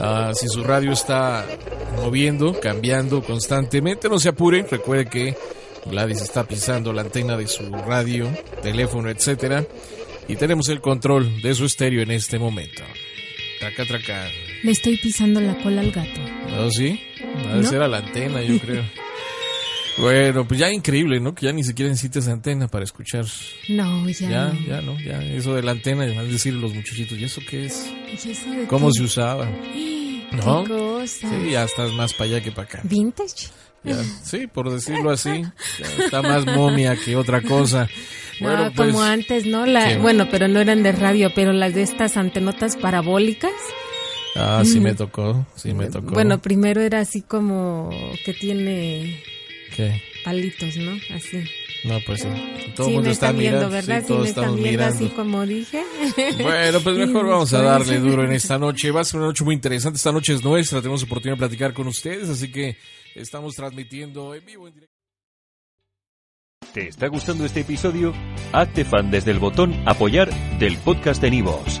Ah, si su radio está moviendo, cambiando constantemente, no se apuren. Recuerde que Gladys está pisando la antena de su radio, teléfono, etcétera, y tenemos el control de su estéreo en este momento. Traca, traca. Le estoy pisando la cola al gato. ¿No, sí? Debe ser a la antena, yo creo. Bueno, pues ya increíble, ¿no? Que ya ni siquiera necesitas antena para escuchar. No, ya. Ya, no. ya, ¿no? Ya, eso de la antena, van a decir los muchachitos, ¿y eso qué es? ¿Y eso de ¿Cómo qué? se usaba? ¿Qué ¿No? cosa? Sí, ya estás más para allá que para acá. ¿Vintage? Ya, sí, por decirlo así. ya está más momia que otra cosa. Bueno, no, pues, como antes, ¿no? La, ¿qué? bueno, pero no eran de radio, pero las de estas antenotas parabólicas. Ah, sí me tocó, sí me tocó. Bueno, primero era así como que tiene ¿Qué? palitos, ¿no? Así. No, pues sí. Todo el sí, mundo me está están viendo, mirando. ¿verdad? Sí, Sí, todos me están estamos viendo mirando. así como dije. Bueno, pues mejor Sí, vamos a pues. darle duro en esta noche. Va a ser una noche muy interesante. Esta noche es nuestra. Tenemos oportunidad de platicar con ustedes, así que estamos transmitiendo en vivo, en directo. ¿Te está gustando este episodio? Hazte fan desde el botón Apoyar del podcast de Nivos.